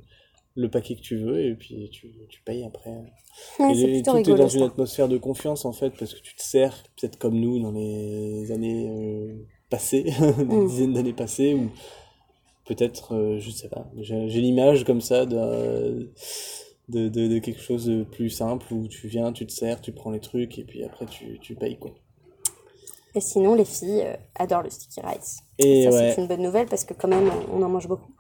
le paquet que tu veux et puis tu, tu payes après Ouais, et les- tout est dans une atmosphère de confiance en fait, parce que tu te sers, peut-être comme nous dans les années euh, passées, des Mm. dizaines d'années passées, ou peut-être, euh, je sais pas, j'ai l'image comme ça de, de, de quelque chose de plus simple où tu viens, tu te sers, tu prends les trucs et puis après tu, tu payes quoi. Et sinon, les filles euh, adorent le sticky rice. Et ça, ouais, c'est une bonne nouvelle parce que quand même, on en mange beaucoup.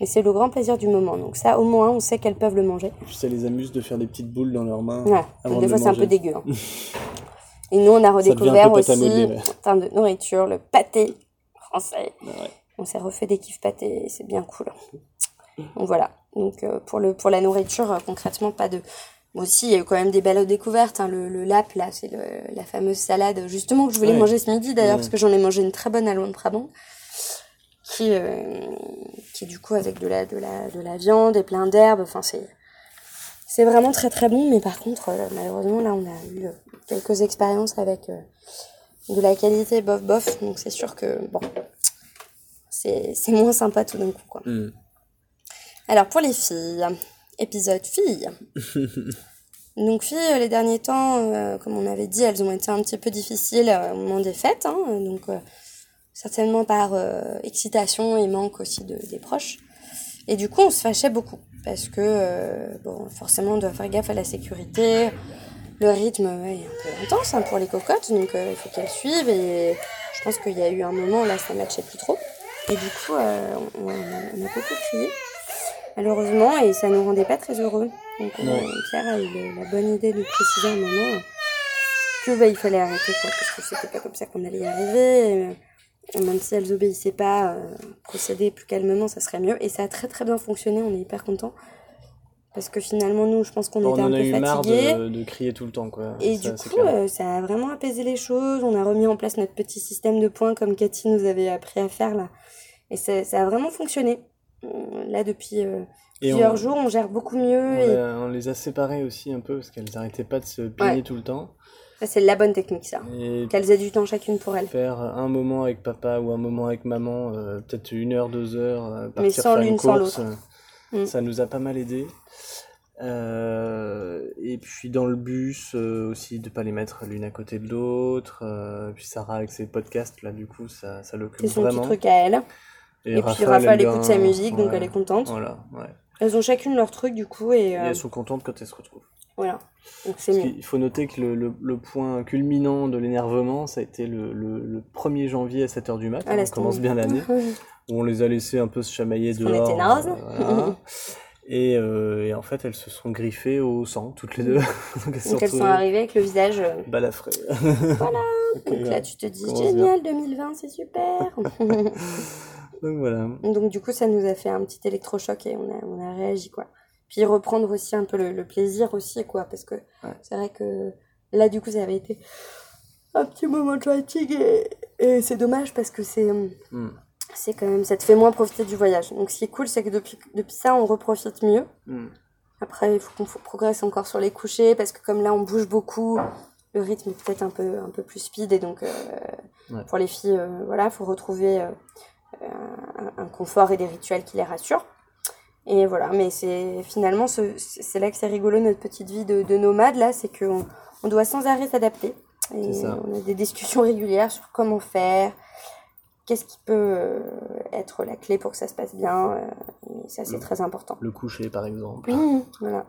Et c'est le grand plaisir du moment. Donc ça, au moins, on sait qu'elles peuvent le manger. Et puis ça les amuse de faire des petites boules dans leurs mains. Ouais, avant de des fois c'est un peu dégueu. hein. Et nous, on a redécouvert aussi, termes de nourriture, le pâté français. Ouais. On s'est refait des kiffs pâtés, c'est bien cool. Donc voilà. Donc euh, pour, le, pour la nourriture, euh, concrètement, pas de. Bon, aussi, il y a eu quand même des belles découvertes. hein. Le, le lap, là, c'est la fameuse salade, justement, que je voulais Ouais. manger ce midi d'ailleurs, Ouais. parce que j'en ai mangé une très bonne à Londres Brabant. Qui, euh, qui, du coup, avec de la, de la, de la viande et plein d'herbes. Enfin, c'est. C'est vraiment très très bon, mais par contre, euh, malheureusement, là, on a eu euh, quelques expériences avec de la qualité bof bof, donc c'est sûr que, bon, c'est c'est moins sympa tout d'un coup, quoi. Mm. Alors, pour les filles, épisode filles. Donc, filles, les derniers temps, euh, comme on avait dit, elles ont été un petit peu difficiles euh, au moment des fêtes, hein, donc euh, certainement par euh, excitation et manque aussi de, des proches. Et du coup, on se fâchait beaucoup parce que, euh, bon, forcément, on doit faire gaffe à la sécurité. Le rythme ouais, est un peu intense hein, pour les cocottes, donc euh, il faut qu'elles suivent. Et je pense qu'il y a eu un moment où là, ça ne matchait plus trop. Et du coup, euh, on, on a, beaucoup crié, malheureusement, et ça nous rendait pas très heureux. Donc, euh. Pierre a eu la bonne idée de préciser à un moment que bah, il fallait arrêter, quoi, parce que c'était pas comme ça qu'on allait y arriver. Et, même si elles obéissaient pas, euh, procéder plus calmement, ça serait mieux. Et ça a très très bien fonctionné, on est hyper contents. Parce que finalement, nous, je pense qu'on Bon, était on un en a peu eu marre fatigués. de, de crier tout le temps, quoi. Et Ça, du coup, euh, ça a vraiment apaisé les choses. On a remis en place notre petit système de points comme Cathy nous avait appris à faire là. Et ça, ça a vraiment fonctionné. Euh, Là, depuis euh, plusieurs on- jours, on gère beaucoup on, mieux. Et a- on les a séparées aussi un peu parce qu'elles n'arrêtaient pas de se Ouais. tout le temps. Ça, c'est la bonne technique, ça. Et Qu'elles aient du temps chacune pour elles. faire un moment avec papa ou un moment avec maman, euh, peut-être une heure, deux heures, euh, partir Mais sans l'une, une sans l'autre. euh, Mm. ça nous a pas mal aidé. Euh, et puis dans le bus aussi de pas les mettre l'une à côté de l'autre. puis Sarah avec ses podcasts là du coup ça, ça l'occupe C'est son petit vraiment. truc à elle. Et, puis Raphaël aime écoute sa musique, donc elle est contente. Voilà, ouais. Elles ont chacune leur truc, du coup, et, Et elles sont contentes quand elles se retrouvent. Voilà. Donc c'est mieux. qu'il faut noter que le, le- le point culminant de l'énervement, ça a été le, le- le 1er janvier à 7h du mat. Ah, on laisse commence bien l'année. où on les a laissés un peu se chamailler Parce dehors. était nazes. euh, voilà. et, euh, et en fait, elles se sont griffées au sang, toutes les deux. Donc elles se Donc elles sont arrivées avec le visage. euh, balafrées. Voilà. Donc là, tu te dis, génial, 2020, c'est super. Donc voilà. Donc du coup, ça nous a fait un petit électrochoc et on a, on a réagi, quoi. Puis reprendre aussi un peu le, le plaisir aussi, quoi, parce que Ouais. c'est vrai que là, du coup, ça avait été un petit moment de fatigue et, et c'est dommage parce que c'est... hum, Mm. C'est quand même, ça te fait moins profiter du voyage. Donc ce qui est cool, c'est que depuis, depuis ça, on reprofite mieux. Mm. Après, il faut qu'on progresse encore sur les couchers parce que comme là, on bouge beaucoup, le rythme est peut-être un peu, un peu plus speed et donc euh, Ouais. pour les filles, euh, voilà, faut retrouver euh, un, un confort et des rituels qui les rassurent. Et voilà, mais c'est finalement, ce- c'est là que c'est rigolo notre petite vie de, de nomade là, c'est qu'on on doit sans arrêt s'adapter. Et on a des discussions régulières sur comment faire, qu'est-ce qui peut euh, être la clé pour que ça se passe bien. euh, et ça, c'est très important. Le coucher, par exemple. Mmh, voilà.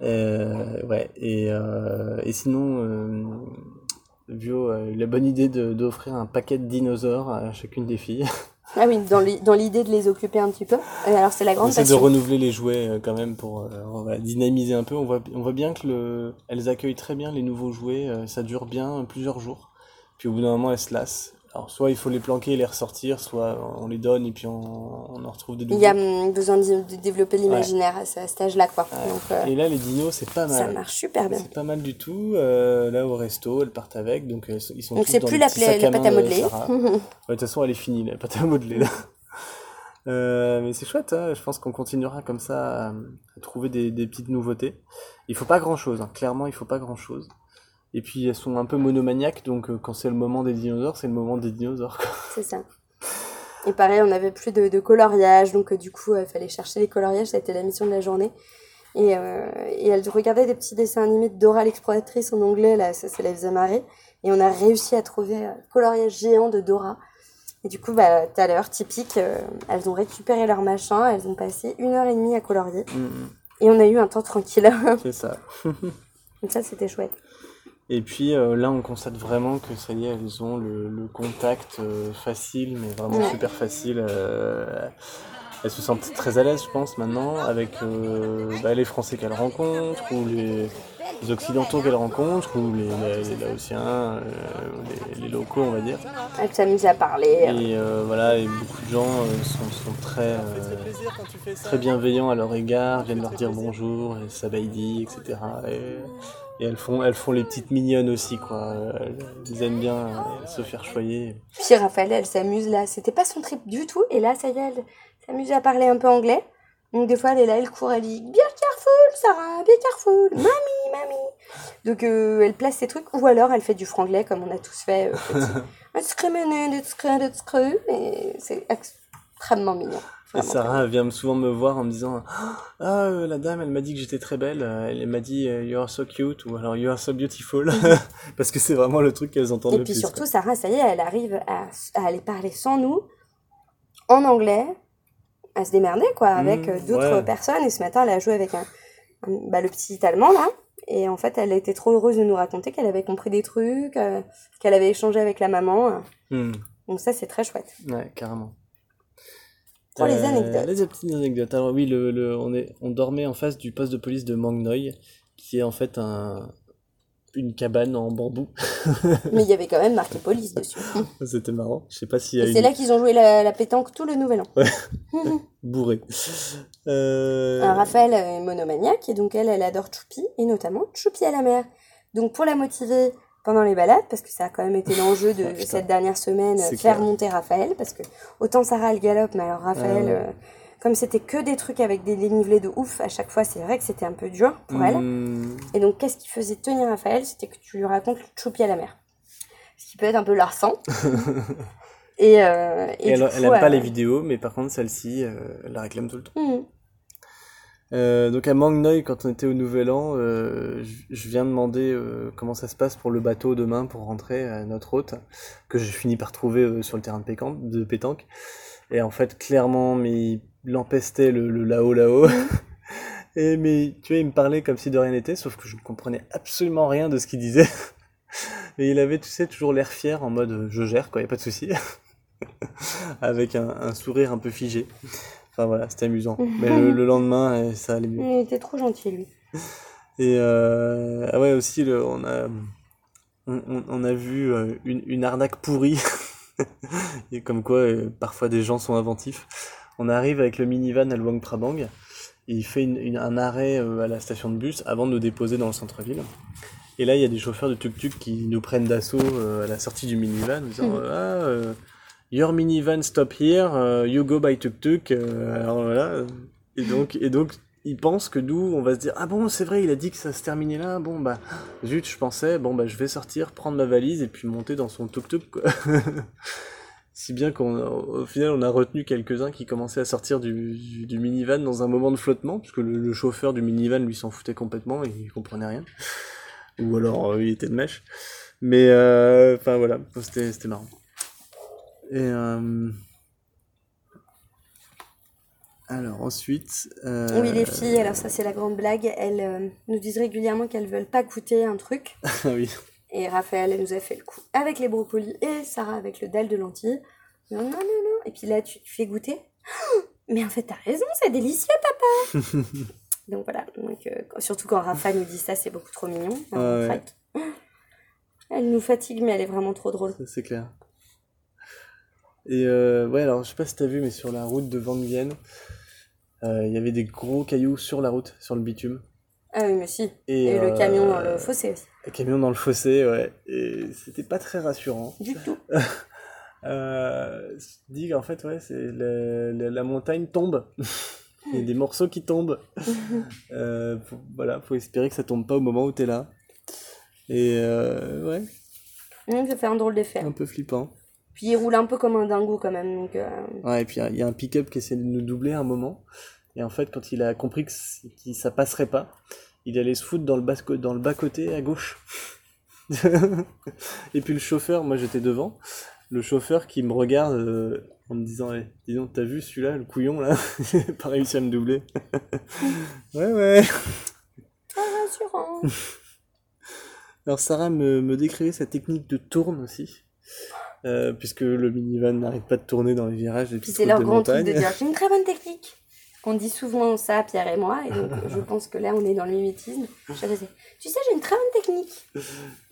Euh, ouais, et, euh, et sinon, euh, Vio a eu la bonne idée de- d'offrir un paquet de dinosaures à chacune des filles. Ah oui, dans l'i- dans l'idée de les occuper un petit peu. Alors, c'est la grande essaie de passion. renouveler les jouets euh, quand même pour euh, on va dynamiser un peu. On voit, on voit bien que le, elles accueillent très bien les nouveaux jouets. euh, ça dure bien plusieurs jours. Puis au bout d'un moment, elles se lassent. Alors soit il faut les planquer et les ressortir, soit on les donne et puis on, on en retrouve des Il nouveaux. y a hum, besoin de, de développer l'imaginaire à ce à cet âge-là, quoi. Ouais. Donc, euh, Et là, les dinos, c'est pas ça mal. marche super bien. C'est pas mal du tout. Euh, là, au resto, elles partent avec. Donc, sont- ils sont Donc, tous c'est dans plus des la, petits pla- sacs la à pâte à de modeler. Ouais, de toute façon, elle est finie, la pâte à modeler, là. Euh, mais c'est chouette, hein. je pense qu'on continuera comme ça à, à trouver des, des petites nouveautés. Il faut pas grand chose, hein. clairement, il faut pas grand chose. Et puis elles sont un peu monomaniaques, donc euh, quand c'est le moment des dinosaures, c'est le moment des dinosaures. C'est ça. Et pareil, on n'avait plus de, de coloriage, donc euh, du coup, il fallait chercher les coloriages, ça a été la mission de la journée. Et, euh, et elle regardait des petits dessins animés de Dora l'exploratrice en anglais, là, ça, ça les faisait marrer. Et on a réussi à trouver un coloriage géant de Dora. Et du coup, bah, tout à l'heure, typique, euh, elles ont récupéré leur machin, elles ont passé une heure et demie à colorier. Mm, mm. Et on a eu un temps tranquille. C'est ça. Donc ça, c'était chouette. Et puis euh, là, on constate vraiment que ça y est, elles ont le, le contact euh, facile, mais vraiment Ouais. super facile. euh, elles se sentent très à l'aise, je pense, maintenant, avec euh, bah, les Français qu'elles rencontrent, ou les, les Occidentaux qu'elles rencontrent, ou les, les, les Laotiens, euh, les, les locaux, on va dire. Elle s'amuse à parler. Et euh, voilà, et beaucoup de gens euh, sont, sont très, euh, très bienveillants à leur égard, viennent leur dire bonjour, et sabaïdi, etc. Et, et elles, font, elles font les petites mignonnes aussi, quoi. Elles aiment bien euh, se faire choyer. Puis Raphaël, elle s'amuse là. C'était pas son trip du tout. Et là, ça y est, elle s'amuse à parler un peu anglais. Donc des fois, elle est là, elle court, elle dit Be careful, Sarah, be careful, mamie, mamie. Donc euh, elle place ses trucs. Ou alors, elle fait du franglais comme on a tous fait. Euh. Et c'est extrêmement mignon. Et. Sarah vient me- souvent me voir en me disant Ah, euh, la dame, elle m'a dit que j'étais très belle. Euh, Elle m'a dit You are so cute ou alors You are so beautiful. Parce que c'est vraiment le truc qu'elles entendent Et le puis plus. surtout, Sarah, ça y est, elle arrive à, à aller parler sans nous, en anglais, à se démerder, quoi, avec Mmh, euh, d'autres ouais. personnes. Et ce matin, elle a joué avec un, un- bah, le petit allemand, là. Et en fait, elle était trop heureuse de nous raconter qu'elle avait compris des trucs, euh, qu'elle avait échangé avec la maman. Hmm, Donc ça, c'est très chouette. Ouais, carrément. Pour les Euh, anecdotes. Les petites anecdotes. Alors oui, le, le- on, est, on dormait en face du poste de police de Mangnoy, qui est en fait un, une cabane en bambou. Mais il y avait quand même marqué police dessus. C'était marrant. Je sais pas une c'est là qu'ils ont joué la, la pétanque tout le nouvel an. bourrée. Euh, Raphaël est monomaniaque et donc elle, elle adore Choupi et notamment Choupi à la mer. Donc pour la motiver pendant les balades, parce que ça a quand même été l'enjeu de Ah, cette dernière semaine, faire clair. monter Raphaël, parce que autant Sarah elle galope, mais alors Raphaël, Ah ouais. euh, comme c'était que des trucs avec des dénivelés de ouf à chaque fois, c'est vrai que c'était un peu dur pour elle. hmm, Et donc qu'est-ce qui faisait tenir Raphaël? C'était que tu lui racontes Choupi à la mer. Ce qui peut être un peu larsant. et, euh, et Et du elle, coup, elle aime pas euh, les vidéos, mais par contre celle-ci, euh, elle la réclame tout le temps. Euh, donc à Mangnoy, quand on était au Nouvel An, euh, je viens demander euh, comment ça se passe pour le bateau demain pour rentrer à notre hôte, que j'ai fini par trouver euh, sur le terrain de pétanque. Et en fait, clairement, mais il empestait le, le là-haut, là-haut. Et mais tu vois, il me parlait comme si de rien n'était, sauf que je ne comprenais absolument rien de ce qu'il disait. Et il avait, tu sais, toujours l'air fier en mode je gère, quoi, y a pas de souci. Avec un, un sourire un peu figé. Enfin voilà, c'était amusant. Mais le, le lendemain, euh, ça allait mieux. Il était trop gentil lui. Et euh, ah ouais, aussi, le, on, a, on, on- a vu euh, une, une arnaque pourrie. Et comme quoi, euh, parfois des gens sont inventifs. On arrive avec le minivan à Luang Prabang. Et il fait une- une- un arrêt euh, à la station de bus avant de nous déposer dans le centre-ville. Et là, il y a des chauffeurs de tuk-tuk qui nous prennent d'assaut euh, à la sortie du minivan, en disant Mhm. Ah, euh, Your minivan stop here, you go by tuk-tuk. Alors voilà. Et donc, et donc, ils pensent que nous, on va se dire Ah bon, c'est vrai, il a dit que ça se terminait là. Bon, bah, zut, je pensais, bon, bah, je vais sortir, prendre ma valise et puis monter dans son tuk-tuk, quoi. Si bien qu'au au final, on a retenu quelques-uns qui commençaient à sortir du, du, minivan dans un moment de flottement, puisque le, le chauffeur du minivan, lui, s'en foutait complètement et il comprenait rien. Ou alors, euh, il était de mèche. Mais, euh, enfin, voilà, c'était marrant. Et, euh, alors, ensuite... Oui, les filles, alors ça c'est la grande blague, elles nous disent régulièrement qu'elles veulent pas goûter un truc. ah oui. Et Raphaël, elle nous a fait le coup avec les brocolis et Sarah avec le dalle de lentilles. Non, non, non, non. Et puis là, tu, tu fais goûter. Mais en fait, t'as raison, c'est délicieux, papa. Donc voilà. Donc, euh, surtout quand Raphaël nous dit ça, c'est beaucoup trop mignon. Ouais, ouais. Crac. Elle nous fatigue, mais elle est vraiment trop drôle. C'est clair. Et euh, ouais, alors je sais pas si t'as vu, mais sur la route de Van Vienne, euh, il y avait des gros cailloux sur la route, sur le bitume. Ah oui, mais si. Et, Et, le camion dans euh, le fossé aussi. Camion dans le fossé, ouais. Et c'était pas très rassurant. Du tout. Euh, je dis qu'en fait, ouais, c'est la, la- la montagne tombe. Il y a des morceaux qui tombent. euh, faut- voilà, faut espérer que ça tombe pas au moment où t'es là. Et euh, ouais, Hum, ça fait un drôle d'effet. un peu flippant. Puis il roule un peu comme un dingo quand même. Donc, euh, Ouais, et puis il y a un pick-up qui essaie de nous doubler à un moment. Et en fait, quand il a compris que ça passerait pas, il allait se foutre dans le bas, dans le bas côté à gauche. et puis le chauffeur, moi j'étais devant, le chauffeur qui me regarde euh, en me disant eh, Dis donc, t'as vu celui-là, le couillon là? Pas réussi à me doubler. ouais, ouais. très rassurant. Alors Sarah me, me décrivait sa technique de tourne aussi. euh, puisque le minivan n'arrête pas de tourner dans les virages Puis c'est leur de grand truc montagne. de dire j'ai une très bonne technique. Qu'on dit souvent ça, Pierre et moi, et donc je pense que là on est dans le mimétisme. Je faisais, tu sais, j'ai une très bonne technique.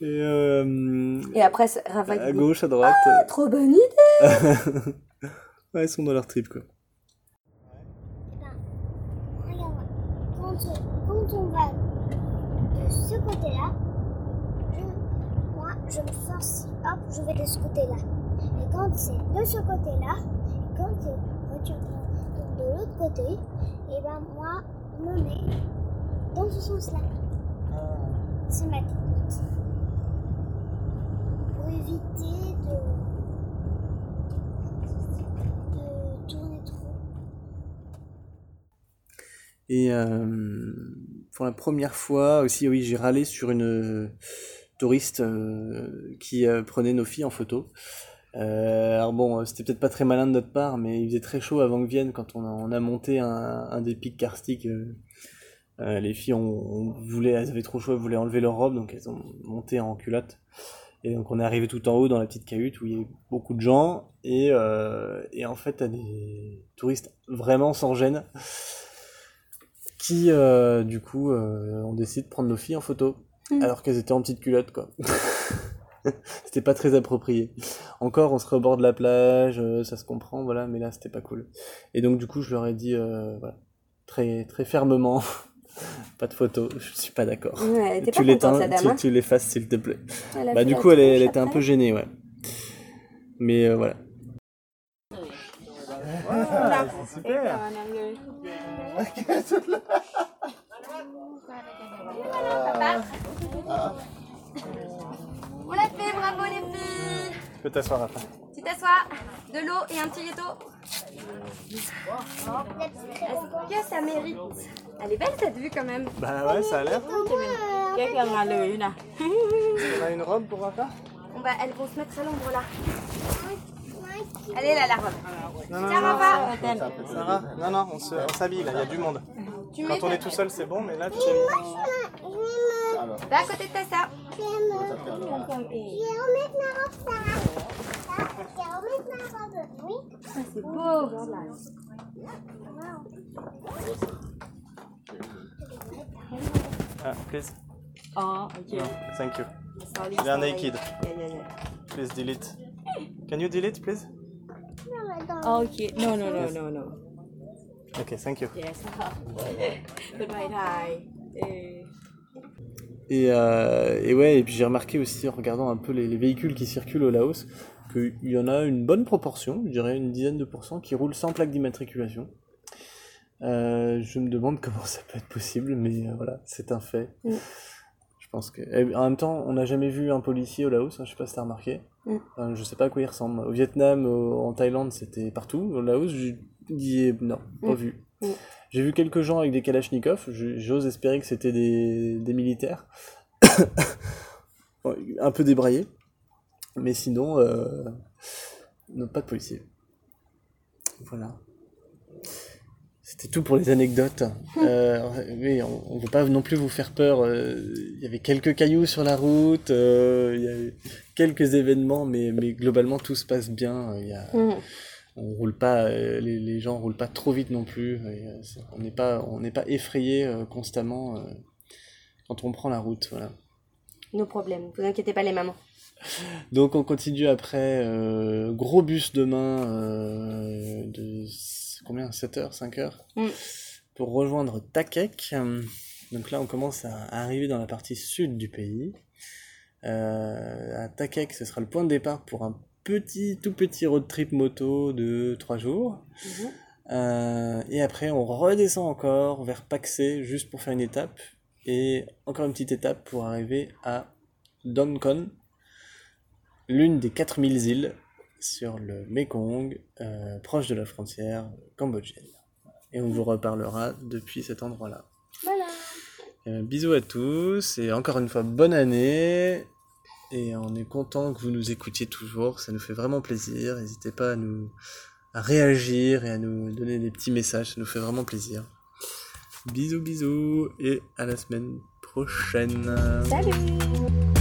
Et euh, Et après, c'est- Rafa à gauche, à droite. Ah, trop bonne idée ouais, ils sont dans leur trip, quoi. Regarde-moi. Quand, quand on va de ce côté-là, je, moi, je me force, hop, je vais de ce côté-là. Et quand c'est de ce côté-là, et quand la voiture de l'autre côté, et ben moi, me mets dans ce sens-là. C'est ma technique. Pour éviter de, de tourner trop. Et euh, pour la première fois aussi, oui, j'ai râlé sur une euh, touriste euh, qui prenait nos filles en photo. Euh, alors bon, euh, c'était peut-être pas très malin de notre part, mais il faisait très chaud avant que vienne quand on a, on a monté un, un des pics karstiques. euh, les filles, on, on voulait, elles avaient trop chaud, elles voulaient enlever leur robe, donc elles ont monté en culotte. Et donc on est arrivé tout en haut dans la petite cahute où il y avait beaucoup de gens. Et, euh, et en fait, t'as des touristes vraiment sans gêne qui, du coup, ont décidé de prendre nos filles en photo. Mm. Alors qu'elles étaient en petite culotte, quoi. c'était pas très approprié. Encore, on serait au bord de la plage, euh, ça se comprend, voilà, mais là, c'était pas cool. Et donc, du coup, je leur ai dit, euh, voilà, très, très fermement, pas de photo, je suis pas d'accord. Ouais, Tu l'éteins, tu, hein. tu l'effaces, s'il te plaît. Bah, du coup, elle, elle était un peu gênée, ouais. Mais euh, voilà. Super On l'a fait, bravo les filles Tu peux t'asseoir après. Tu t'assois, de l'eau et un petit gâteau. Est-ce que ça mérite? Elle est belle cette vue quand même. Bah ouais, ça a l'air. On On a une robe pour Rafa va, elles vont se mettre à l'ombre là. Elle est là la robe. Non, non, Tiens, Rafa. Sarah, non, non, on se- on s'habille là, il y a du monde. Quand on est tout seul, c'est bon, mais là, tu à côté de ta sœur. Je vais remettre ma robe, Sarah. Je vais remettre ma robe. Oui. C'est beau. Ah, please. Oh, okay. No, thank you. Sorry. They are sorry. naked. Yeah, yeah, yeah. Please delete. Can you delete, please? Oh, okay. No, no, no, no, no. Ok, thank you. Yes. เป็นไทยไทยเออ Et, euh, et ouais, et puis j'ai remarqué aussi en regardant un peu les, les véhicules qui circulent au Laos qu'il y en a une bonne proportion, je dirais une dizaine de pourcents, qui roulent sans plaque d'immatriculation. Euh, je me demande comment ça peut être possible, mais euh, voilà, c'est un fait. Mm. Je pense que. et en même temps, on n'a jamais vu un policier au Laos, hein, je sais pas si t'as remarqué. Mm. Je sais pas à quoi il ressemble. Au Vietnam, au- en Thaïlande, c'était partout. Au Laos, je dis non, pas Mm. vu. J'ai vu quelques gens avec des kalachnikovs, j'ose espérer que c'était des, des militaires. Un peu débraillés. Mais sinon, euh, non, pas de policiers. Voilà. C'était tout pour les anecdotes. Euh, oui, on ne veut pas non plus vous faire peur. euh, Il y avait quelques cailloux sur la route, il y a eu quelques événements, mais, mais globalement tout se passe bien. Il y a, Mm. On roule pas, euh, les, les gens roulent pas trop vite non plus. et, euh, on n'est pas, on n'est pas effrayé euh, constamment quand on prend la route. Voilà. Nos problèmes. Vous inquiétez pas les mamans. Donc on continue après, euh, gros bus demain euh, de combien? 7 heures, 5 heures? Mm. pour rejoindre Takek. Donc là on commence à arriver dans la partie sud du pays. Euh, à Takek, ce sera le point de départ pour un petit, tout petit road trip moto de 3 jours. Mhm. Euh, et après on redescend encore vers Paksé juste pour faire une étape. Et encore une petite étape pour arriver à Donkon, l'une des 4000 îles sur le Mekong, euh, proche de la frontière cambodgienne. Et on vous reparlera depuis cet endroit-là. Voilà. Euh, bisous à tous et encore une fois bonne année. Et on est content que vous nous écoutiez toujours, ça nous fait vraiment plaisir. N'hésitez pas à nous réagir et à nous donner des petits messages, ça nous fait vraiment plaisir. Bisous bisous et à la semaine prochaine. Salut